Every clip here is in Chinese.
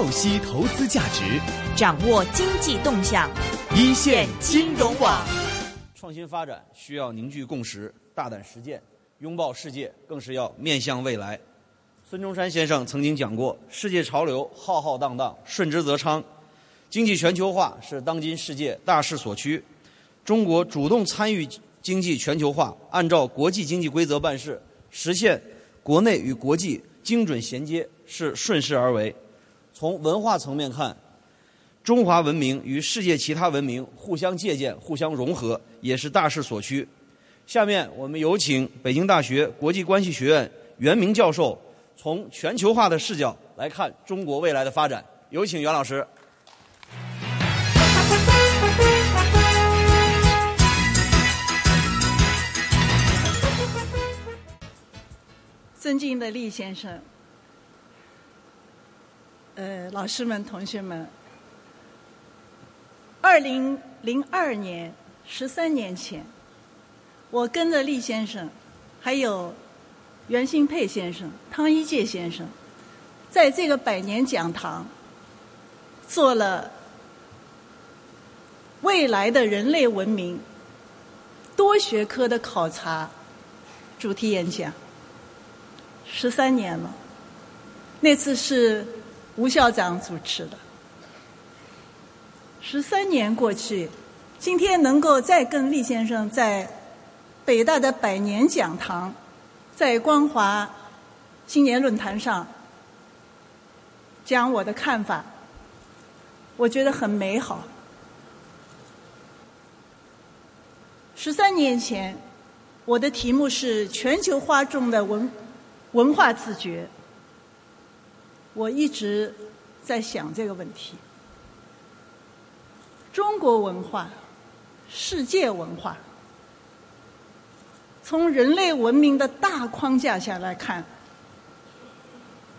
透析投资价值，掌握经济动向，一线金融网。创新发展需要凝聚共识、大胆实践，拥抱世界，更是要面向未来。孙中山先生曾经讲过：“世界潮流浩浩荡荡，顺之则昌。经济全球化是当今世界大势所趋。中国主动参与经济全球化，按照国际经济规则办事，实现国内与国际精准衔接，是顺势而为。从文化层面看，中华文明与世界其他文明互相借鉴、互相融合，也是大势所趋。下面我们有请北京大学国际关系学院袁明教授。从全球化的视角来看中国未来的发展，有请袁老师。尊敬的厉先生，呃，老师们、同学们，二零零二年，十三年前，我跟着厉先生，还有。袁新佩先生、汤一介先生，在这个百年讲堂做了未来的人类文明多学科的考察主题演讲，十三年了。那次是吴校长主持的。十三年过去，今天能够再跟厉先生在北大的百年讲堂。在光华青年论坛上讲我的看法，我觉得很美好。十三年前，我的题目是全球化中的文文化自觉，我一直在想这个问题：中国文化、世界文化。从人类文明的大框架下来看，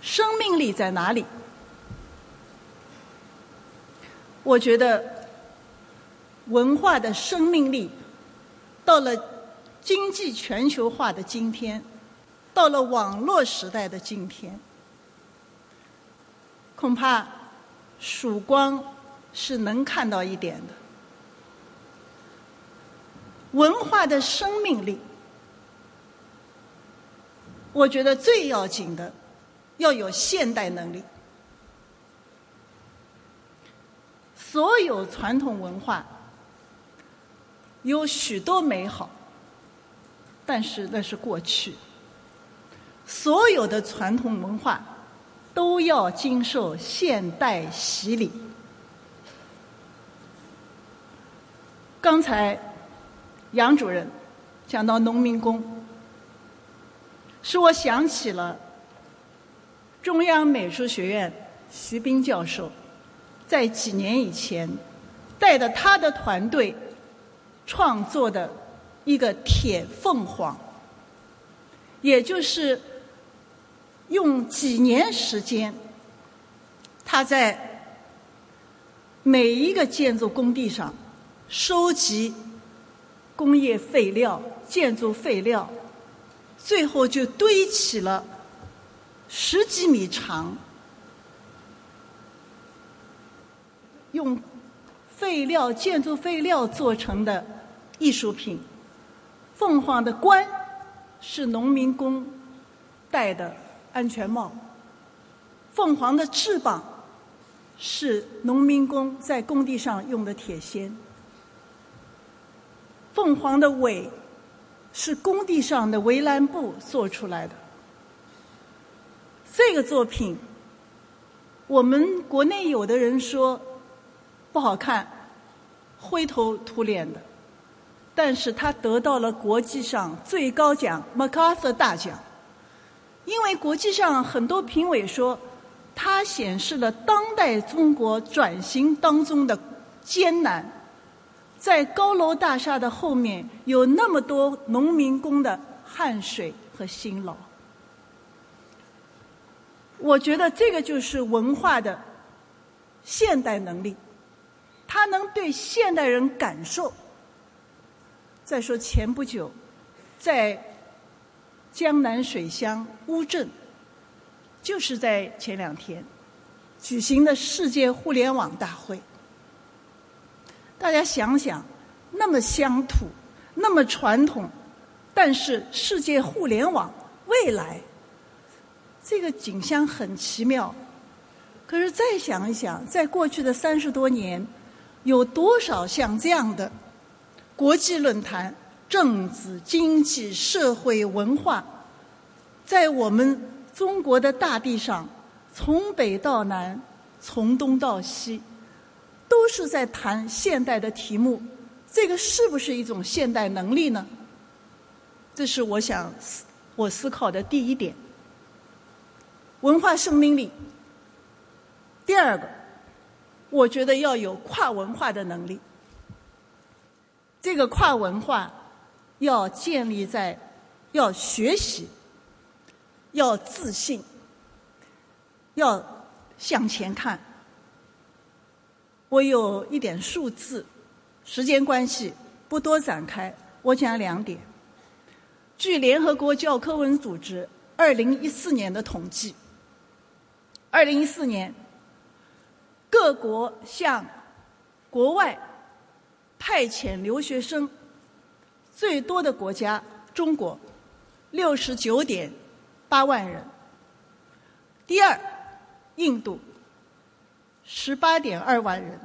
生命力在哪里？我觉得文化的生命力到了经济全球化的今天，到了网络时代的今天，恐怕曙光是能看到一点的。文化的生命力。我觉得最要紧的，要有现代能力。所有传统文化有许多美好，但是那是过去。所有的传统文化都要经受现代洗礼。刚才杨主任讲到农民工。使我想起了中央美术学院徐冰教授，在几年以前带着他的团队创作的一个铁凤凰，也就是用几年时间，他在每一个建筑工地上收集工业废料、建筑废料。最后就堆起了十几米长，用废料、建筑废料做成的艺术品。凤凰的冠是农民工戴的安全帽，凤凰的翅膀是农民工在工地上用的铁锨，凤凰的尾。是工地上的围栏布做出来的。这个作品，我们国内有的人说不好看，灰头土脸的，但是他得到了国际上最高奖 ——MacArthur 大奖。因为国际上很多评委说，它显示了当代中国转型当中的艰难。在高楼大厦的后面，有那么多农民工的汗水和辛劳。我觉得这个就是文化的现代能力，它能对现代人感受。再说前不久，在江南水乡乌镇，就是在前两天，举行的世界互联网大会。大家想想，那么乡土，那么传统，但是世界互联网未来，这个景象很奇妙。可是再想一想，在过去的三十多年，有多少像这样的国际论坛，政治、经济、社会、文化，在我们中国的大地上，从北到南，从东到西。都是在谈现代的题目，这个是不是一种现代能力呢？这是我想思我思考的第一点。文化生命力。第二个，我觉得要有跨文化的能力。这个跨文化要建立在要学习，要自信，要向前看。我有一点数字，时间关系不多展开。我讲两点。据联合国教科文组织二零一四年的统计，二零一四年各国向国外派遣留学生最多的国家，中国六十九点八万人。第二，印度。十八点二万人，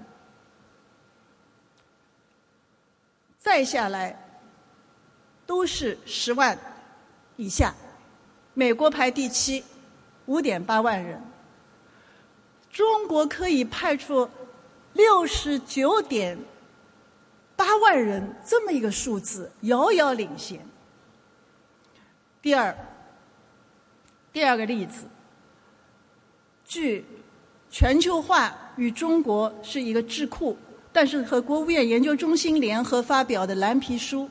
再下来都是十万以下。美国排第七，五点八万人。中国可以派出六十九点八万人这么一个数字，遥遥领先。第二，第二个例子，据。全球化与中国是一个智库，但是和国务院研究中心联合发表的蓝皮书，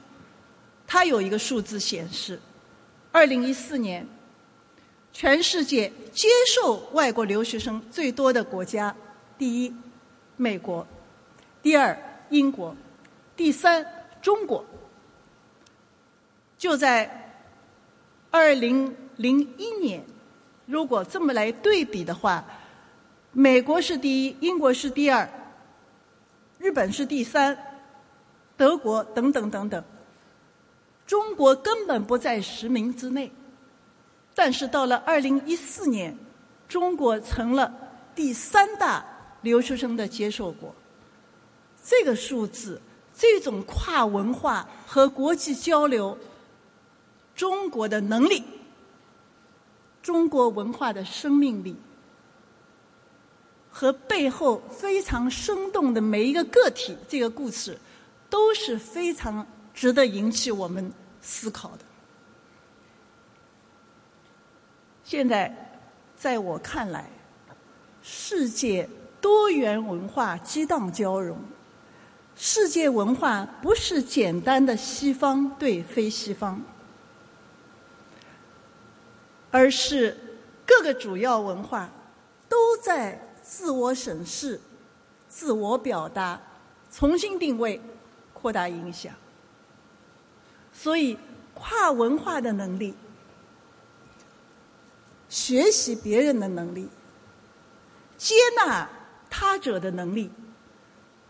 它有一个数字显示：二零一四年，全世界接受外国留学生最多的国家，第一，美国；第二，英国；第三，中国。就在二零零一年，如果这么来对比的话。美国是第一，英国是第二，日本是第三，德国等等等等。中国根本不在十名之内，但是到了二零一四年，中国成了第三大留学生的接受国。这个数字，这种跨文化和国际交流，中国的能力，中国文化的生命力。和背后非常生动的每一个个体，这个故事都是非常值得引起我们思考的。现在，在我看来，世界多元文化激荡交融，世界文化不是简单的西方对非西方，而是各个主要文化都在。自我审视、自我表达、重新定位、扩大影响，所以跨文化的能力、学习别人的能力、接纳他者的能力，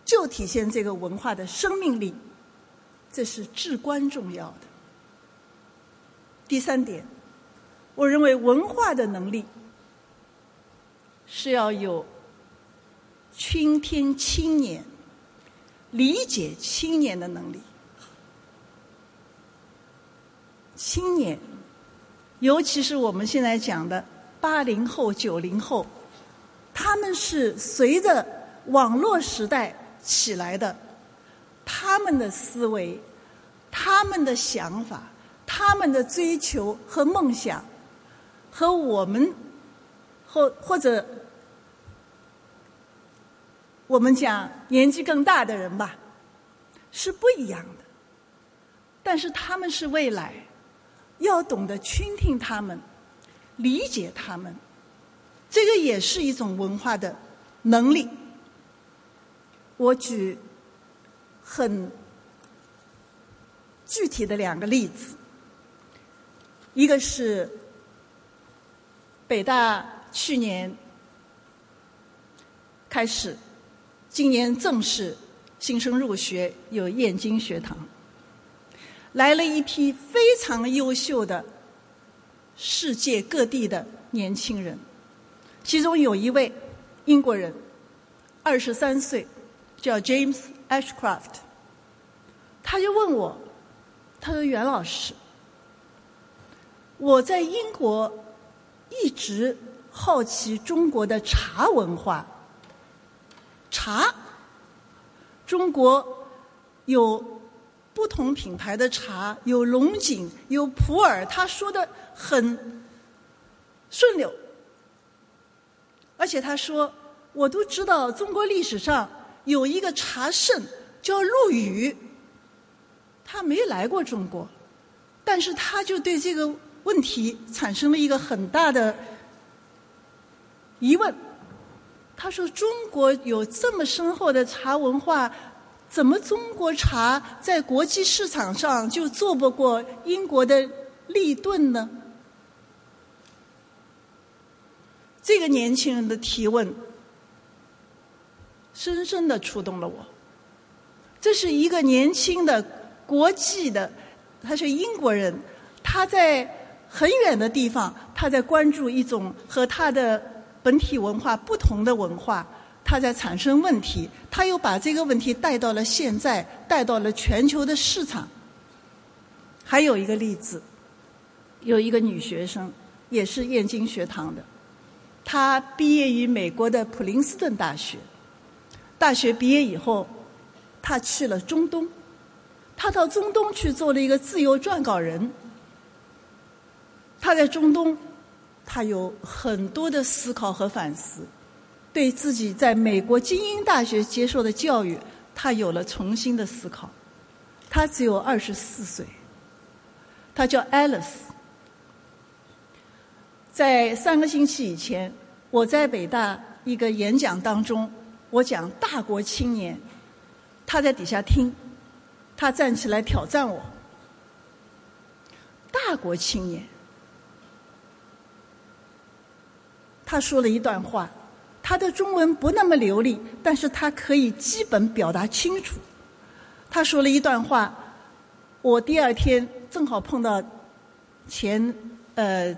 就体现这个文化的生命力，这是至关重要的。第三点，我认为文化的能力。是要有倾听青年、理解青年的能力。青年，尤其是我们现在讲的八零后、九零后，他们是随着网络时代起来的，他们的思维、他们的想法、他们的追求和梦想，和我们。或或者，我们讲年纪更大的人吧，是不一样的。但是他们是未来，要懂得倾听他们，理解他们，这个也是一种文化的能力。我举很具体的两个例子，一个是北大。去年开始，今年正式新生入学，有燕京学堂，来了一批非常优秀的世界各地的年轻人，其中有一位英国人，二十三岁，叫 James Ashcraft，他就问我，他说袁老师，我在英国一直好奇中国的茶文化。茶，中国有不同品牌的茶，有龙井，有普洱。他说的很顺溜，而且他说，我都知道中国历史上有一个茶圣叫陆羽，他没来过中国，但是他就对这个问题产生了一个很大的疑问。他说：“中国有这么深厚的茶文化，怎么中国茶在国际市场上就做不过英国的立顿呢？”这个年轻人的提问，深深的触动了我。这是一个年轻的国际的，他是英国人，他在很远的地方，他在关注一种和他的。本体文化不同的文化，他在产生问题，他又把这个问题带到了现在，带到了全球的市场。还有一个例子，有一个女学生，也是燕京学堂的，她毕业于美国的普林斯顿大学。大学毕业以后，他去了中东，他到中东去做了一个自由撰稿人。他在中东。他有很多的思考和反思，对自己在美国精英大学接受的教育，他有了重新的思考。他只有二十四岁，他叫 Alice。在三个星期以前，我在北大一个演讲当中，我讲大国青年，他在底下听，他站起来挑战我，大国青年。他说了一段话，他的中文不那么流利，但是他可以基本表达清楚。他说了一段话，我第二天正好碰到前呃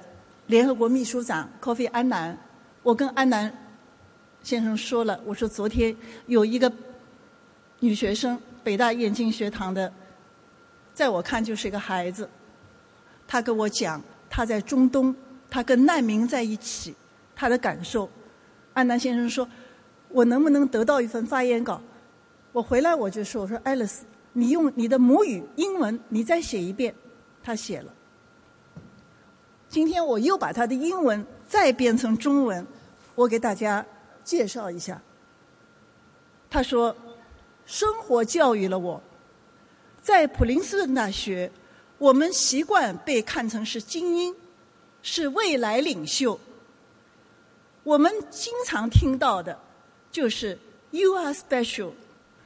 联合国秘书长 Kofi 安南，我跟安南先生说了，我说昨天有一个女学生，北大燕京学堂的，在我看就是一个孩子，她跟我讲她在中东，她跟难民在一起。她的感受，安南先生说：“我能不能得到一份发言稿？”我回来我就说：“我说，爱丽丝，你用你的母语英文，你再写一遍。”他写了。今天我又把他的英文再变成中文，我给大家介绍一下。他说：“生活教育了我，在普林斯顿大学，我们习惯被看成是精英，是未来领袖。”我们经常听到的，就是 “You are special,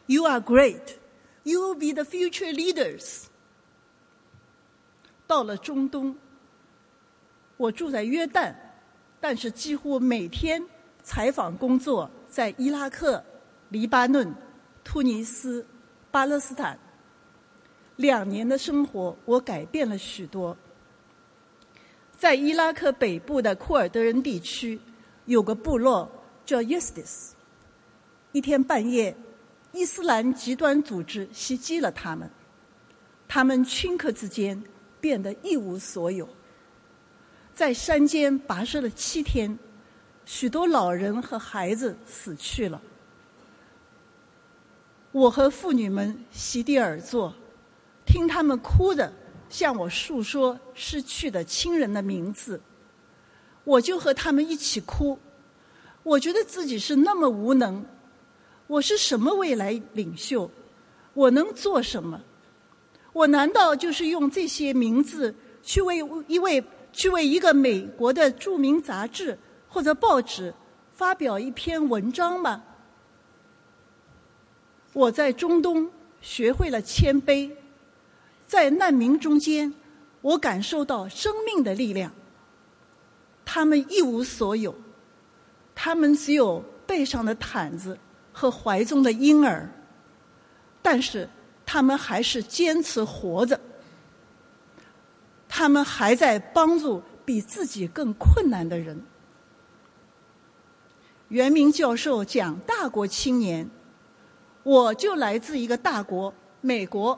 you are great, you will be the future leaders。”到了中东，我住在约旦，但是几乎每天采访工作在伊拉克、黎巴嫩、突尼斯、巴勒斯坦。两年的生活，我改变了许多。在伊拉克北部的库尔德人地区。有个部落叫 Yestis，一天半夜，伊斯兰极端组织袭击了他们，他们顷刻之间变得一无所有，在山间跋涉了七天，许多老人和孩子死去了。我和妇女们席地而坐，听他们哭着向我诉说失去的亲人的名字。我就和他们一起哭，我觉得自己是那么无能，我是什么未来领袖？我能做什么？我难道就是用这些名字去为一位去为一个美国的著名杂志或者报纸发表一篇文章吗？我在中东学会了谦卑，在难民中间，我感受到生命的力量。他们一无所有，他们只有背上的毯子和怀中的婴儿，但是他们还是坚持活着。他们还在帮助比自己更困难的人。袁明教授讲大国青年，我就来自一个大国——美国。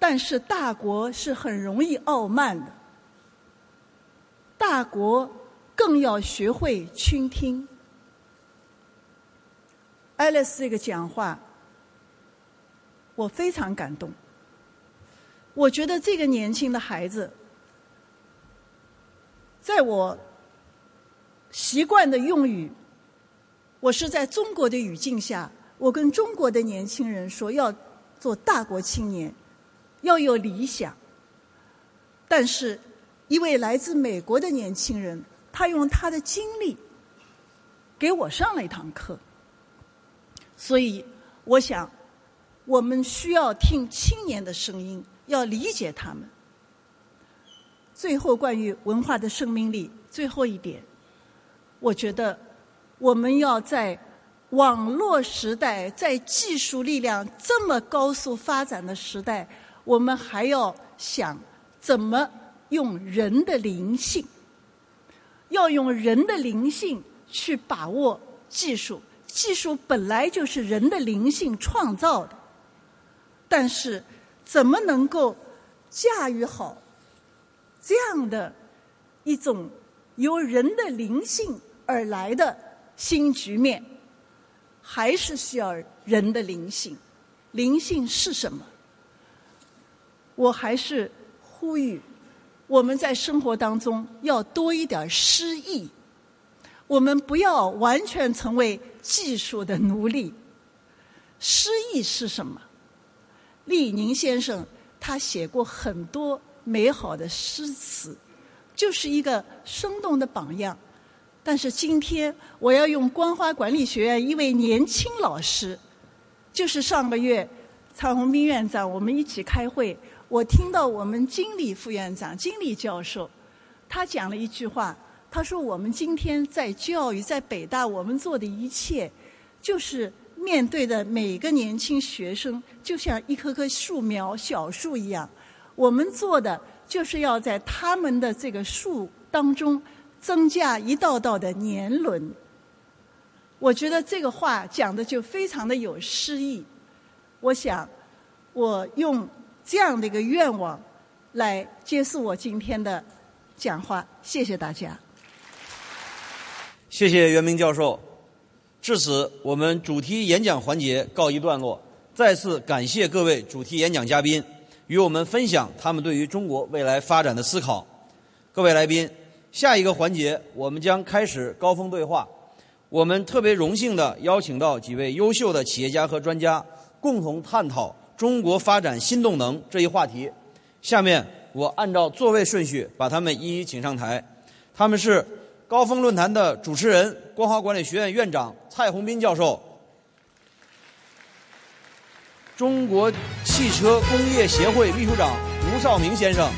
但是大国是很容易傲慢的，大国更要学会倾听。爱丽丝这个讲话，我非常感动。我觉得这个年轻的孩子，在我习惯的用语，我是在中国的语境下，我跟中国的年轻人说要做大国青年。要有理想，但是一位来自美国的年轻人，他用他的经历给我上了一堂课。所以，我想，我们需要听青年的声音，要理解他们。最后，关于文化的生命力，最后一点，我觉得我们要在网络时代，在技术力量这么高速发展的时代。我们还要想怎么用人的灵性，要用人的灵性去把握技术。技术本来就是人的灵性创造的，但是怎么能够驾驭好这样的一种由人的灵性而来的新局面，还是需要人的灵性。灵性是什么？我还是呼吁，我们在生活当中要多一点诗意。我们不要完全成为技术的奴隶。诗意是什么？厉宁先生他写过很多美好的诗词，就是一个生动的榜样。但是今天我要用光华管理学院一位年轻老师，就是上个月蔡宏斌院长我们一起开会。我听到我们经理副院长、经理教授，他讲了一句话。他说：“我们今天在教育，在北大，我们做的一切，就是面对的每个年轻学生，就像一棵棵树苗、小树一样。我们做的就是要在他们的这个树当中增加一道道的年轮。”我觉得这个话讲的就非常的有诗意。我想，我用。这样的一个愿望，来结束我今天的讲话。谢谢大家。谢谢袁明教授。至此，我们主题演讲环节告一段落。再次感谢各位主题演讲嘉宾与我们分享他们对于中国未来发展的思考。各位来宾，下一个环节我们将开始高峰对话。我们特别荣幸的邀请到几位优秀的企业家和专家，共同探讨。中国发展新动能这一话题，下面我按照座位顺序把他们一一请上台。他们是高峰论坛的主持人，光华管理学院院长蔡宏斌教授，中国汽车工业协会秘书长吴少明先生，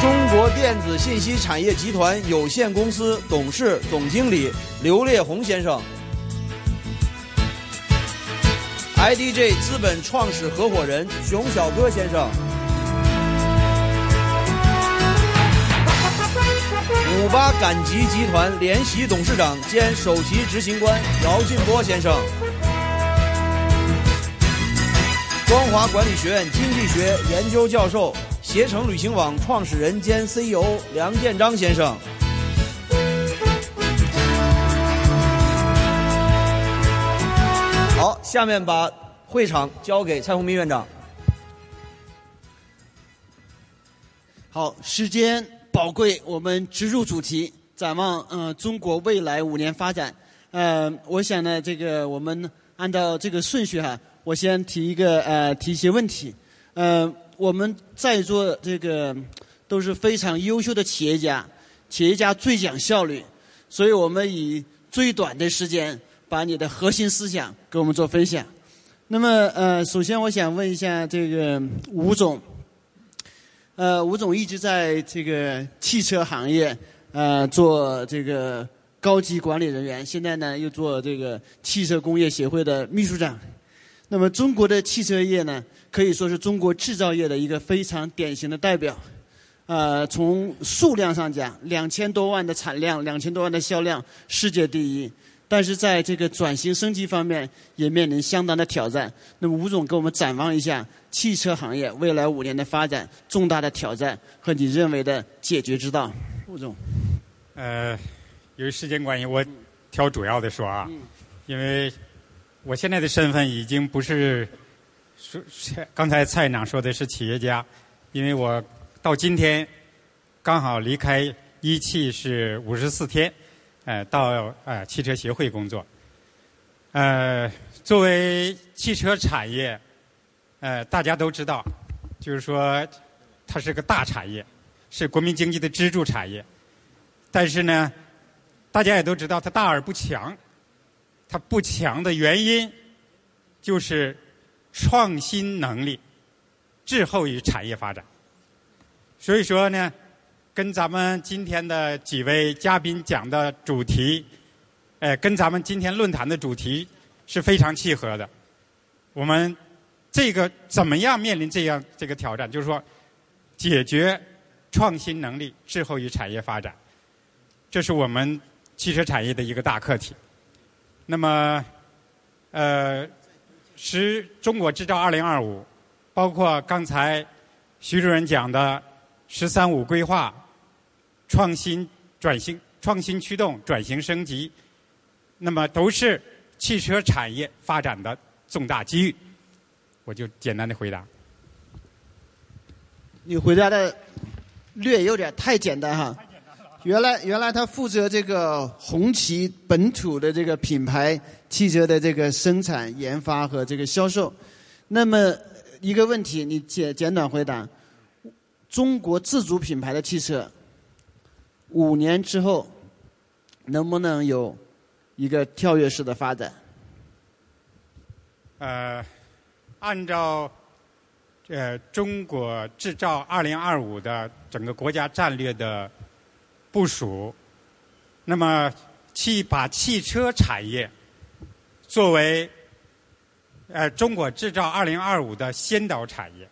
中国电子信息产业集团有限公司董事总经理刘烈宏先生。，IDJ 资本创始合伙人熊小哥先生，五八赶集集团联席董事长兼首席执行官姚劲波先生，光华管理学院经济学研究教授、携程旅行网创始人兼 CEO 梁建章先生。好，下面把会场交给蔡宏斌院长。好，时间宝贵，我们直入主题，展望嗯中国未来五年发展。呃，我想呢，这个我们按照这个顺序哈，我先提一个呃提一些问题。呃，我们在座这个都是非常优秀的企业家，企业家最讲效率，所以我们以最短的时间。把你的核心思想给我们做分享。那么，呃，首先我想问一下这个吴总，呃，吴总一直在这个汽车行业呃做这个高级管理人员，现在呢又做这个汽车工业协会的秘书长。那么中国的汽车业呢，可以说是中国制造业的一个非常典型的代表。呃，从数量上讲，两千多万的产量，两千多万的销量，世界第一。但是在这个转型升级方面，也面临相当的挑战。那么吴总给我们展望一下汽车行业未来五年的发展重大的挑战和你认为的解决之道。吴总，呃，由于时间关系，我挑主要的说啊，因为我现在的身份已经不是说刚才蔡院长说的是企业家，因为我。到今天，刚好离开一汽是五十四天，呃，到呃汽车协会工作。呃，作为汽车产业，呃，大家都知道，就是说它是个大产业，是国民经济的支柱产业。但是呢，大家也都知道它大而不强。它不强的原因，就是创新能力滞后于产业发展。所以说呢，跟咱们今天的几位嘉宾讲的主题，呃，跟咱们今天论坛的主题是非常契合的。我们这个怎么样面临这样这个挑战？就是说，解决创新能力滞后于产业发展，这是我们汽车产业的一个大课题。那么，呃，十中国制造二零二五，包括刚才徐主任讲的。“十三五”规划、创新转型、创新驱动、转型升级，那么都是汽车产业发展的重大机遇。我就简单的回答。你回答的略有点太简单哈。原来原来他负责这个红旗本土的这个品牌汽车的这个生产研发和这个销售。那么一个问题，你简简短回答。中国自主品牌的汽车，五年之后能不能有一个跳跃式的发展？呃，按照呃中国制造二零二五的整个国家战略的部署，那么去把汽车产业作为呃中国制造二零二五的先导产业。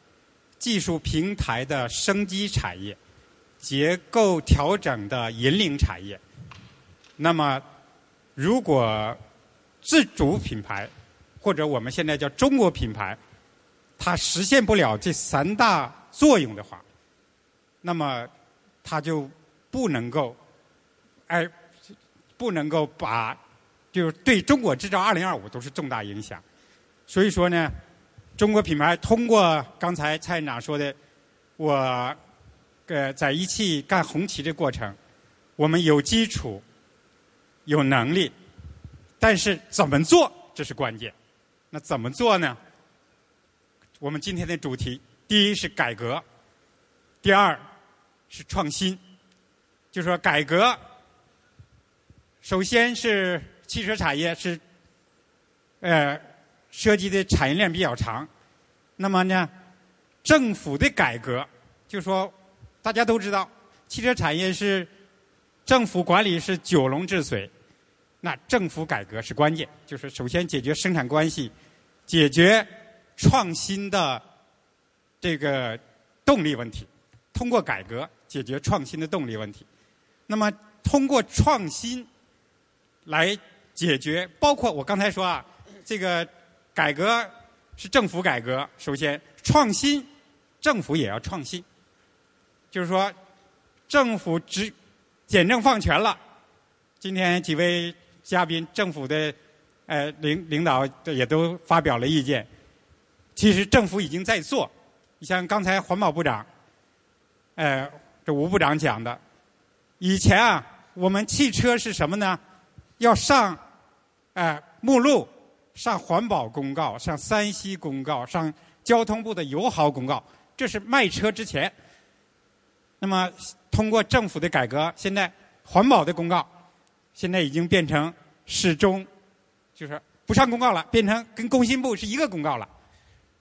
技术平台的升级产业，结构调整的引领产业。那么，如果自主品牌或者我们现在叫中国品牌，它实现不了这三大作用的话，那么它就不能够，哎，不能够把，就是对中国制造二零二五都是重大影响。所以说呢。中国品牌通过刚才蔡院长说的，我呃在一汽干红旗的过程，我们有基础、有能力，但是怎么做这是关键。那怎么做呢？我们今天的主题，第一是改革，第二是创新。就说改革，首先是汽车产业是呃。涉及的产业链比较长，那么呢，政府的改革，就说大家都知道，汽车产业是政府管理是九龙治水，那政府改革是关键，就是首先解决生产关系，解决创新的这个动力问题，通过改革解决创新的动力问题，那么通过创新来解决，包括我刚才说啊，这个。改革是政府改革，首先创新，政府也要创新。就是说，政府只简政放权了。今天几位嘉宾，政府的呃领领导也都发表了意见。其实政府已经在做。你像刚才环保部长，呃，这吴部长讲的，以前啊，我们汽车是什么呢？要上呃目录。上环保公告，上三西公告，上交通部的友好公告，这是卖车之前。那么通过政府的改革，现在环保的公告现在已经变成始终就是不上公告了，变成跟工信部是一个公告了。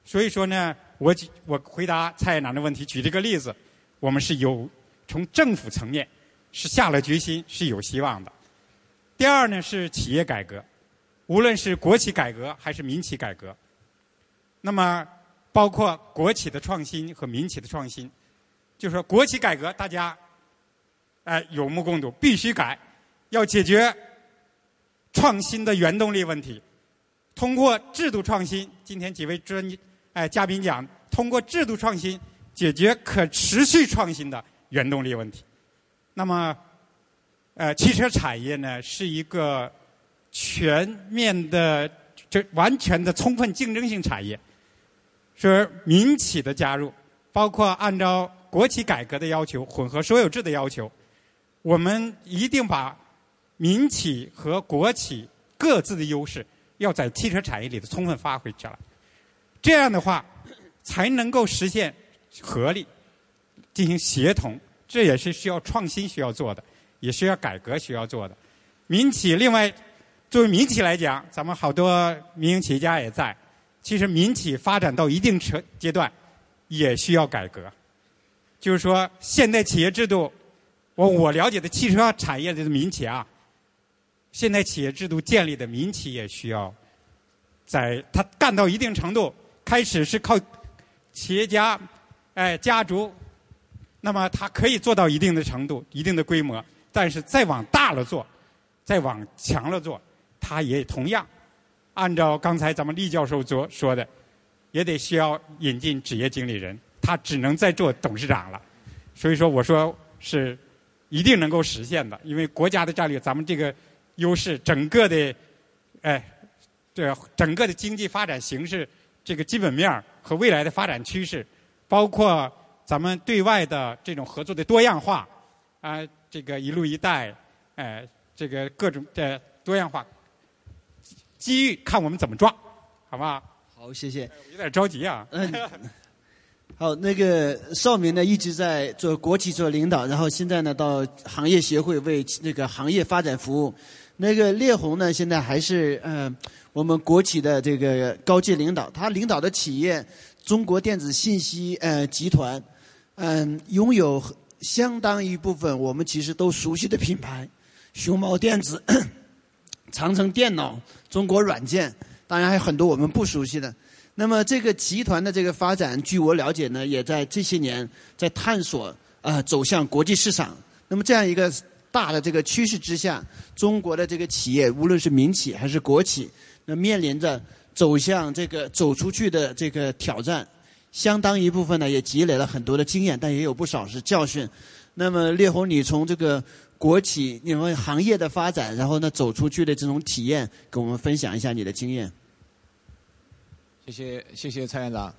所以说呢，我我回答蔡院长的问题，举这个例子，我们是有从政府层面是下了决心，是有希望的。第二呢是企业改革，无论是国企改革还是民企改革，那么包括国企的创新和民企的创新，就说国企改革大家哎有目共睹，必须改，要解决创新的原动力问题。通过制度创新，今天几位专哎嘉宾讲，通过制度创新解决可持续创新的原动力问题。那么。呃，汽车产业呢是一个全面的、这完全的充分竞争性产业。说民企的加入，包括按照国企改革的要求、混合所有制的要求，我们一定把民企和国企各自的优势要在汽车产业里头充分发挥出来。这样的话，才能够实现合力进行协同，这也是需要创新需要做的。也需要改革需要做的，民企另外作为民企来讲，咱们好多民营企业家也在。其实民企发展到一定程阶段，也需要改革。就是说，现代企业制度，我我了解的汽车产业的民企啊，现代企业制度建立的民企也需要，在他干到一定程度，开始是靠企业家哎家族，那么他可以做到一定的程度、一定的规模。但是再往大了做，再往强了做，它也同样按照刚才咱们厉教授说说的，也得需要引进职业经理人，他只能再做董事长了。所以说，我说是一定能够实现的，因为国家的战略，咱们这个优势，整个的哎，这整个的经济发展形势，这个基本面和未来的发展趋势，包括咱们对外的这种合作的多样化啊。这个“一路一带”，哎，这个各种的多样化机遇，看我们怎么抓，好不好？好，谢谢。有点着急啊。嗯。好，那个邵明呢，一直在做国企做领导，然后现在呢，到行业协会为那个行业发展服务。那个烈红呢，现在还是嗯，我们国企的这个高级领导，他领导的企业中国电子信息呃集团，嗯，拥有。相当一部分我们其实都熟悉的品牌，熊猫电子、长城电脑、中国软件，当然还有很多我们不熟悉的。那么这个集团的这个发展，据我了解呢，也在这些年在探索啊走向国际市场。那么这样一个大的这个趋势之下，中国的这个企业，无论是民企还是国企，那面临着走向这个走出去的这个挑战。相当一部分呢，也积累了很多的经验，但也有不少是教训。那么，烈红，你从这个国企你们行业的发展，然后呢走出去的这种体验，跟我们分享一下你的经验。谢谢，谢谢蔡院长。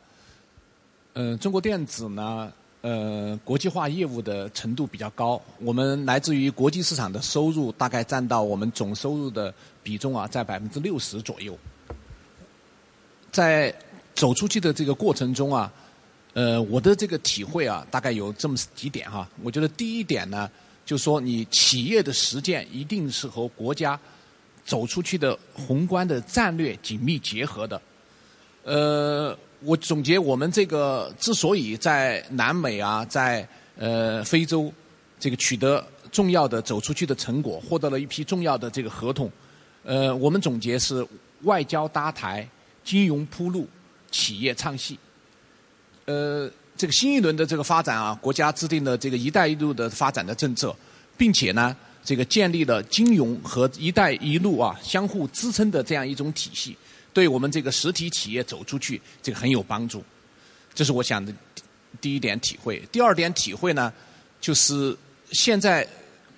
嗯，中国电子呢，呃，国际化业务的程度比较高，我们来自于国际市场的收入大概占到我们总收入的比重啊，在百分之六十左右，在。走出去的这个过程中啊，呃，我的这个体会啊，大概有这么几点哈。我觉得第一点呢，就说你企业的实践一定是和国家走出去的宏观的战略紧密结合的。呃，我总结我们这个之所以在南美啊，在呃非洲这个取得重要的走出去的成果，获得了一批重要的这个合同，呃，我们总结是外交搭台，金融铺路。企业唱戏，呃，这个新一轮的这个发展啊，国家制定了这个“一带一路”的发展的政策，并且呢，这个建立了金融和“一带一路”啊相互支撑的这样一种体系，对我们这个实体企业走出去这个很有帮助。这是我想的第一点体会。第二点体会呢，就是现在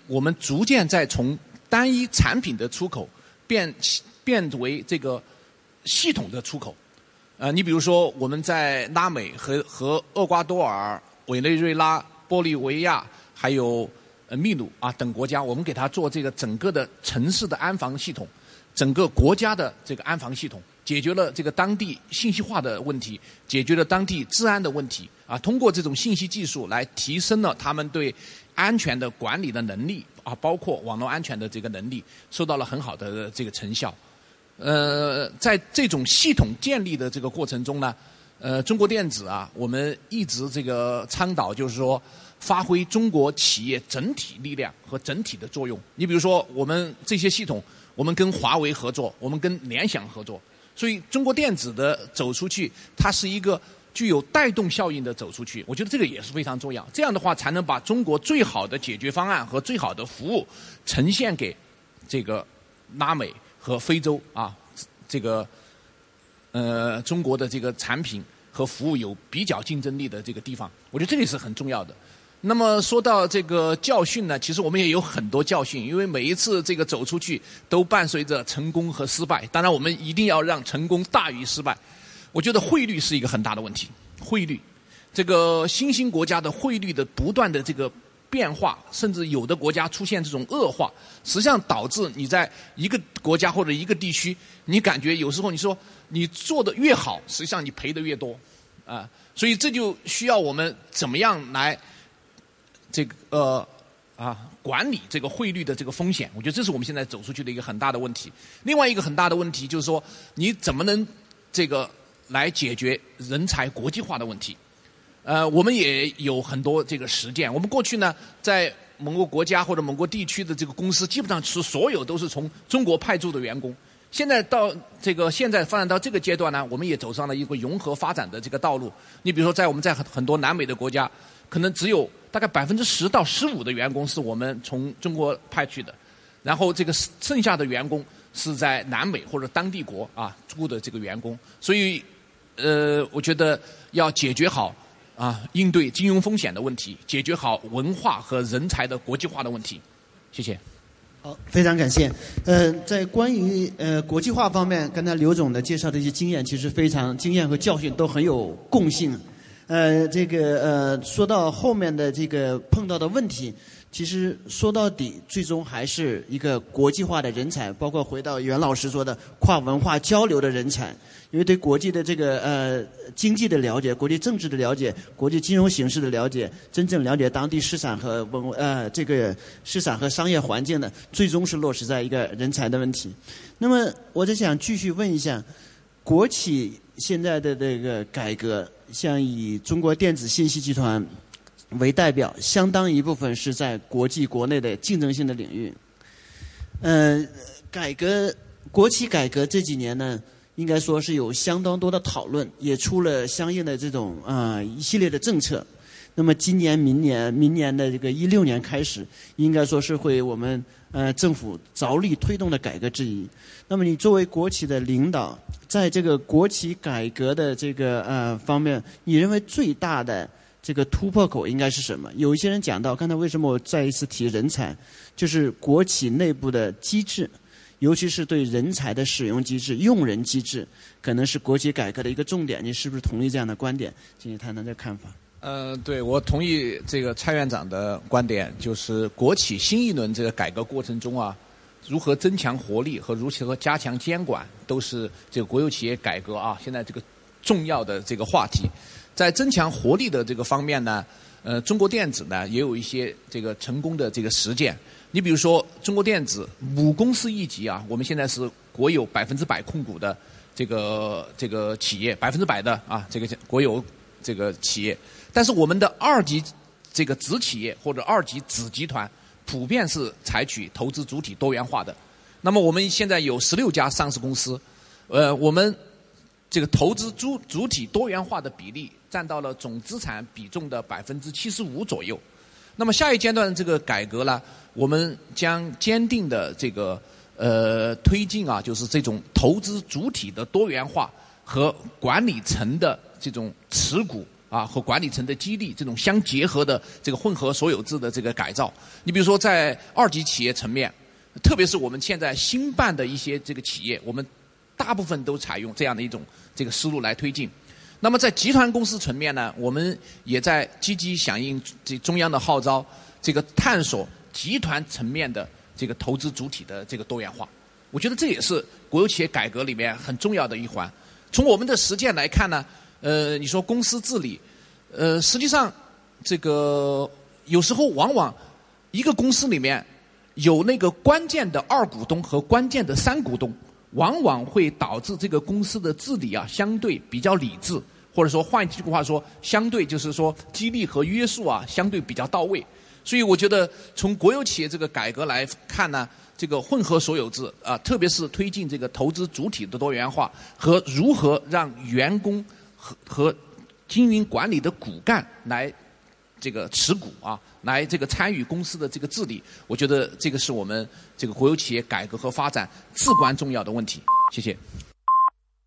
我们逐渐在从单一产品的出口变变为这个系统的出口。呃，你比如说，我们在拉美和和厄瓜多尔、委内瑞拉、玻利维亚，还有呃秘鲁啊等国家，我们给他做这个整个的城市的安防系统，整个国家的这个安防系统，解决了这个当地信息化的问题，解决了当地治安的问题啊。通过这种信息技术来提升了他们对安全的管理的能力啊，包括网络安全的这个能力，收到了很好的这个成效。呃，在这种系统建立的这个过程中呢，呃，中国电子啊，我们一直这个倡导就是说，发挥中国企业整体力量和整体的作用。你比如说，我们这些系统，我们跟华为合作，我们跟联想合作，所以中国电子的走出去，它是一个具有带动效应的走出去。我觉得这个也是非常重要。这样的话，才能把中国最好的解决方案和最好的服务呈现给这个拉美和非洲啊，这个呃中国的这个产品和服务有比较竞争力的这个地方。我觉得这个是很重要的。那么说到这个教训呢，其实我们也有很多教训，因为每一次这个走出去都伴随着成功和失败。当然，我们一定要让成功大于失败。我觉得汇率是一个很大的问题，汇率，这个新兴国家的汇率的不断的这个变化，甚至有的国家出现这种恶化，实际上导致你在一个国家或者一个地区，你感觉有时候你说你做的越好，实际上你赔的越多，啊，所以这就需要我们怎么样来。这个呃啊，管理这个汇率的这个风险，我觉得这是我们现在走出去的一个很大的问题。另外一个很大的问题就是说，你怎么能这个来解决人才国际化的问题？呃，我们也有很多这个实践。我们过去呢，在某个国家或者某个地区的这个公司，基本上是所有都是从中国派驻的员工。现在到这个现在发展到这个阶段呢，我们也走上了一个融合发展的这个道路。你比如说，在我们在很很多南美的国家，可能只有大概百分之十到十五的员工是我们从中国派去的，然后这个剩下的员工是在南美或者当地国啊雇的这个员工。所以，呃，我觉得要解决好啊应对金融风险的问题，解决好文化和人才的国际化的问题。谢谢。好，非常感谢。嗯，在关于呃国际化方面，刚才刘总的介绍的一些经验，其实非常经验和教训都很有共性。呃，这个呃，说到后面的这个碰到的问题，其实说到底，最终还是一个国际化的人才，包括回到袁老师说的跨文化交流的人才。因为对国际的这个呃经济的了解、国际政治的了解、国际金融形势的了解，真正了解当地市场和文呃这个市场和商业环境的，最终是落实在一个人才的问题。那么，我就想继续问一下，国企现在的这个改革，像以中国电子信息集团为代表，相当一部分是在国际国内的竞争性的领域。嗯，改革国企改革这几年呢？应该说是有相当多的讨论，也出了相应的这种啊一系列的政策。那么今年、明年、明年的这个一六年开始，应该说是会我们呃政府着力推动的改革之一。那么你作为国企的领导，在这个国企改革的这个呃方面，你认为最大的这个突破口应该是什么？有一些人讲到，刚才为什么我再一次提人才，就是国企内部的机制。尤其是对人才的使用机制、用人机制，可能是国企改革的一个重点。你是不是同意这样的观点？请你谈谈这看法。呃，对我同意这个蔡院长的观点，就是国企新一轮这个改革过程中啊，如何增强活力和如何加强监管，都是这个国有企业改革啊现在这个重要的这个话题。在增强活力的这个方面呢，呃，中国电子呢也有一些这个成功的这个实践。你比如说，中国电子母公司一级啊，我们现在是国有百分之百控股的这个这个企业，百分之百的啊，这个国有这个企业。但是我们的二级这个子企业或者二级子集团，普遍是采取投资主体多元化的。那么我们现在有十六家上市公司，呃，我们这个投资主主体多元化的比例占到了总资产比重的百分之七十五左右。那么下一阶段这个改革呢？我们将坚定的这个呃推进啊，就是这种投资主体的多元化和管理层的这种持股啊和管理层的激励这种相结合的这个混合所有制的这个改造。你比如说在二级企业层面，特别是我们现在新办的一些这个企业，我们大部分都采用这样的一种这个思路来推进。那么在集团公司层面呢，我们也在积极响应这中央的号召，这个探索。集团层面的这个投资主体的这个多元化，我觉得这也是国有企业改革里面很重要的一环。从我们的实践来看呢，呃，你说公司治理，呃，实际上这个有时候往往一个公司里面有那个关键的二股东和关键的三股东，往往会导致这个公司的治理啊相对比较理智，或者说换一句话说，相对就是说激励和约束啊，相对比较到位。所以我觉得从国有企业这个改革来看呢，这个混合所有制啊，特别是推进这个投资主体的多元化和如何让员工和和经营管理的骨干来这个持股啊，来这个参与公司的这个治理，我觉得这个是我们这个国有企业改革和发展至关重要的问题。谢谢。